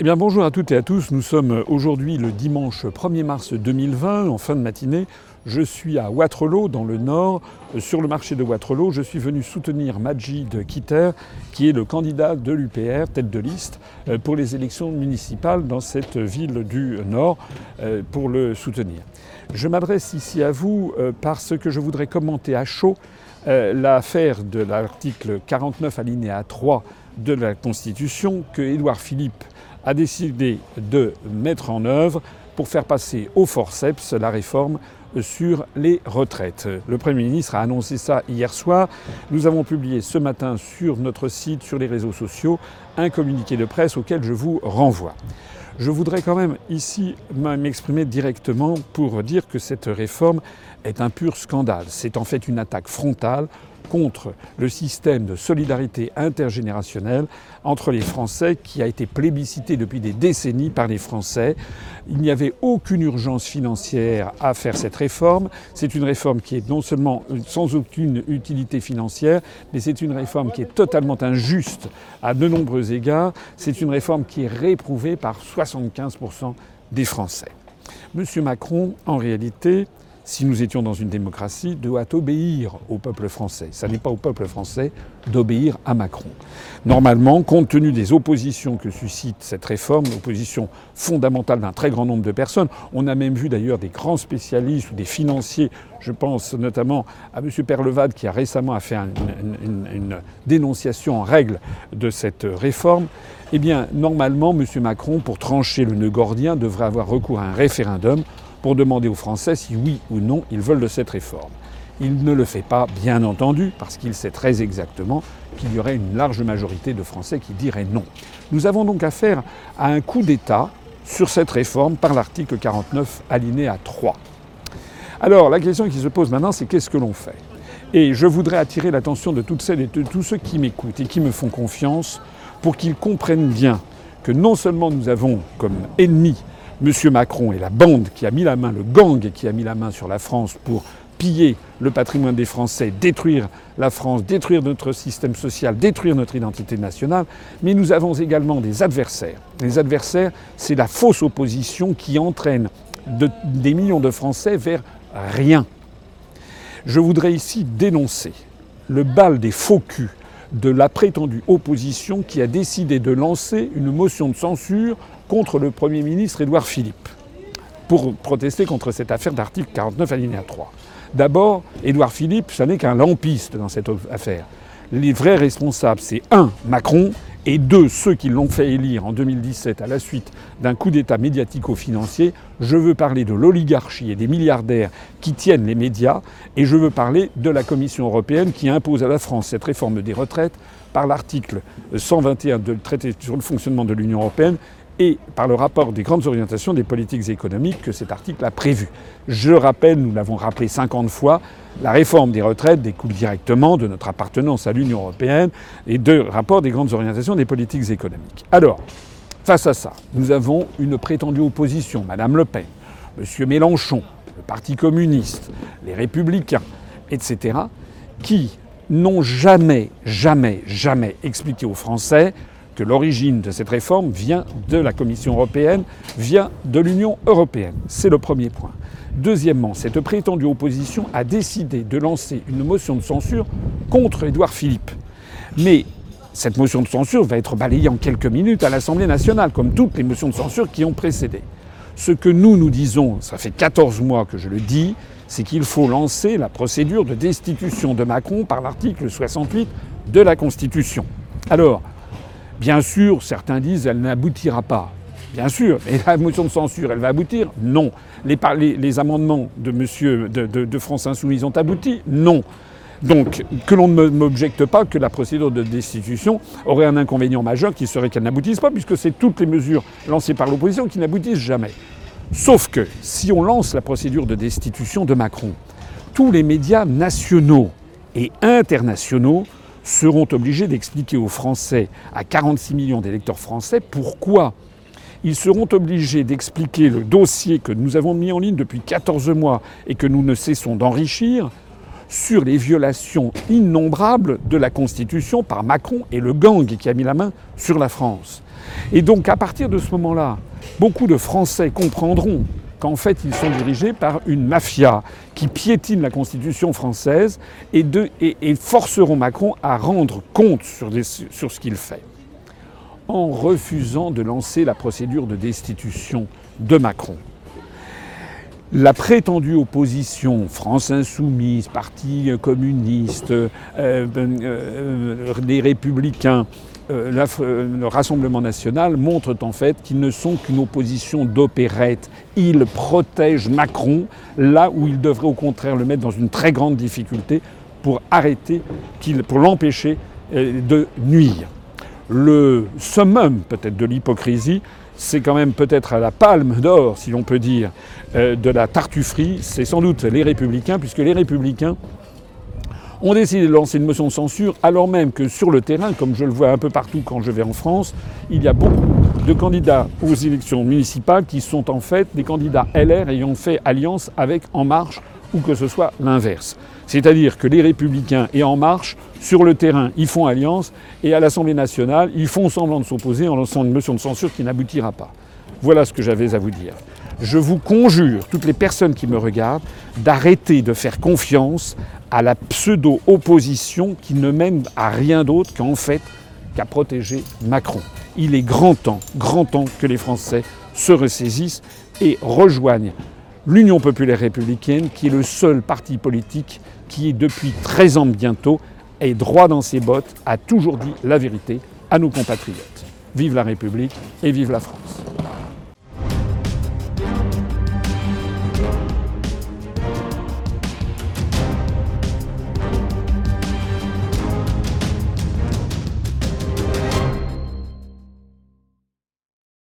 Eh bien bonjour à toutes et à tous, nous sommes aujourd'hui le dimanche 1er mars 2020, en fin de matinée. Je suis à Waterloo, dans le nord, sur le marché de Waterloo. Je suis venu soutenir Majid Kitter, qui est le candidat de l'UPR, tête de liste, euh, pour les élections municipales dans cette ville du nord, euh, pour le soutenir. Je m'adresse ici à vous euh, parce que je voudrais commenter à chaud l'affaire de l'article 49 alinéa 3 de la Constitution que Édouard Philippe a décidé de mettre en œuvre pour faire passer au forceps la réforme sur les retraites. Le Premier ministre a annoncé ça hier soir. Nous avons publié ce matin sur notre site, sur les réseaux sociaux, un communiqué de presse auquel je vous renvoie. Je voudrais quand même ici m'exprimer directement pour dire que cette réforme est un pur scandale. C'est en fait une attaque frontale contre le système de solidarité intergénérationnelle entre les Français qui a été plébiscité depuis des décennies par les Français. Il n'y avait aucune urgence financière à faire cette réforme. C'est une réforme qui est non seulement sans aucune utilité financière, mais c'est une réforme qui est totalement injuste à de nombreux égards. C'est une réforme qui est réprouvée par 75% des Français. Monsieur Macron, en réalité, si nous étions dans une démocratie, doit obéir au peuple français. Ce n'est pas au peuple français d'obéir à Macron. Normalement, compte tenu des oppositions que suscite cette réforme, l'opposition fondamentale d'un très grand nombre de personnes, on a même vu d'ailleurs des grands spécialistes ou des financiers, je pense notamment à M. Perlevade qui a récemment fait une, une dénonciation en règle de cette réforme, eh bien, normalement, M. Macron, pour trancher le nœud gordien, devrait avoir recours à un référendum pour demander aux Français si oui ou non ils veulent de cette réforme. Il ne le fait pas, bien entendu, parce qu'il sait très exactement qu'il y aurait une large majorité de Français qui diraient non. Nous avons donc affaire à un coup d'État sur cette réforme par l'article 49 alinéa 3. Alors la question qui se pose maintenant, c'est qu'est-ce que l'on fait? Et je voudrais attirer l'attention de toutes celles et de tous ceux qui m'écoutent et qui me font confiance pour qu'ils comprennent bien que non seulement nous avons comme ennemis M. Macron et la bande qui a mis la main, le gang qui a mis la main sur la France pour piller le patrimoine des Français, détruire la France, détruire notre système social, détruire notre identité nationale, mais nous avons également des adversaires. Les adversaires, c'est la fausse opposition qui entraîne des millions de Français vers rien. Je voudrais ici dénoncer le bal des faux culs de la prétendue opposition qui a décidé de lancer une motion de censure contre le Premier ministre Édouard Philippe pour protester contre cette affaire d'article 49 alinéa 3. D'abord, Édouard Philippe, ça n'est qu'un lampiste dans cette affaire. Les vrais responsables, c'est un, Macron, et deux, ceux qui l'ont fait élire en 2017 à la suite d'un coup d'État médiatico-financier. Je veux parler de l'oligarchie et des milliardaires qui tiennent les médias, et je veux parler de la Commission européenne qui impose à la France cette réforme des retraites par l'article 121 du traité sur le fonctionnement de l'Union européenne et par le rapport des grandes orientations des politiques économiques que cet article a prévu. Je rappelle, nous l'avons rappelé 50 fois, la réforme des retraites découle directement de notre appartenance à l'Union européenne et de rapport des grandes orientations des politiques économiques. Alors, face à ça, nous avons une prétendue opposition, Madame Le Pen, M. Mélenchon, le Parti communiste, les républicains, etc., qui n'ont jamais, jamais, jamais expliqué aux Français que l'origine de cette réforme vient de la Commission européenne, vient de l'Union européenne. C'est le premier point. Deuxièmement, cette prétendue opposition a décidé de lancer une motion de censure contre Édouard Philippe. Mais cette motion de censure va être balayée en quelques minutes à l'Assemblée nationale, comme toutes les motions de censure qui ont précédé. Ce que nous nous disons, ça fait 14 mois que je le dis, c'est qu'il faut lancer la procédure de destitution de Macron par l'article 68 de la Constitution. Alors, Bien sûr, certains disent elle n'aboutira pas. Bien sûr, mais la motion de censure, elle va aboutir? Non. Les, amendements de, monsieur, de, France Insoumise ont abouti? Non. Donc, que l'on ne m'objecte pas que la procédure de destitution aurait un inconvénient majeur qui serait qu'elle n'aboutisse pas, puisque c'est toutes les mesures lancées par l'opposition qui n'aboutissent jamais. Sauf que, si on lance la procédure de destitution de Macron, tous les médias nationaux et internationaux seront obligés d'expliquer aux Français, à 46 millions d'électeurs français, pourquoi ils seront obligés d'expliquer le dossier que nous avons mis en ligne depuis 14 mois et que nous ne cessons d'enrichir sur les violations innombrables de la Constitution par Macron et le gang qui a mis la main sur la France. Et donc à partir de ce moment-là, beaucoup de Français comprendront qu'en fait ils sont dirigés par une mafia qui piétine la Constitution française et, forceront Macron à rendre compte sur, ce qu'il fait. En refusant de lancer la procédure de destitution de Macron la prétendue opposition, France Insoumise, Parti communiste, euh, euh, euh, les Républicains, le Rassemblement national montrent en fait qu'ils ne sont qu'une opposition d'opérette. Ils protègent Macron là où ils devraient au contraire le mettre dans une très grande difficulté pour arrêter, pour l'empêcher de nuire. Le summum peut-être de l'hypocrisie, c'est quand même peut-être à la palme d'or, si l'on peut dire, euh, de la tartufferie, c'est sans doute les républicains, puisque les républicains ont décidé de lancer une motion de censure, alors même que sur le terrain, comme je le vois un peu partout quand je vais en France, il y a beaucoup de candidats aux élections municipales qui sont en fait des candidats LR ayant fait alliance avec En Marche ou que ce soit l'inverse. C'est-à-dire que les républicains et En Marche, sur le terrain, ils font alliance, et à l'Assemblée nationale, ils font semblant de s'opposer en lançant une motion de censure qui n'aboutira pas. Voilà ce que j'avais à vous dire. Je vous conjure, toutes les personnes qui me regardent, d'arrêter de faire confiance à la pseudo-opposition qui ne mène à rien d'autre qu'en fait qu'à protéger Macron. Il est grand temps, grand temps que les Français se ressaisissent et rejoignent l'Union populaire républicaine, qui est le seul parti politique qui, depuis 13 ans bientôt, est droit dans ses bottes, a toujours dit la vérité à nos compatriotes. Vive la République et vive la France.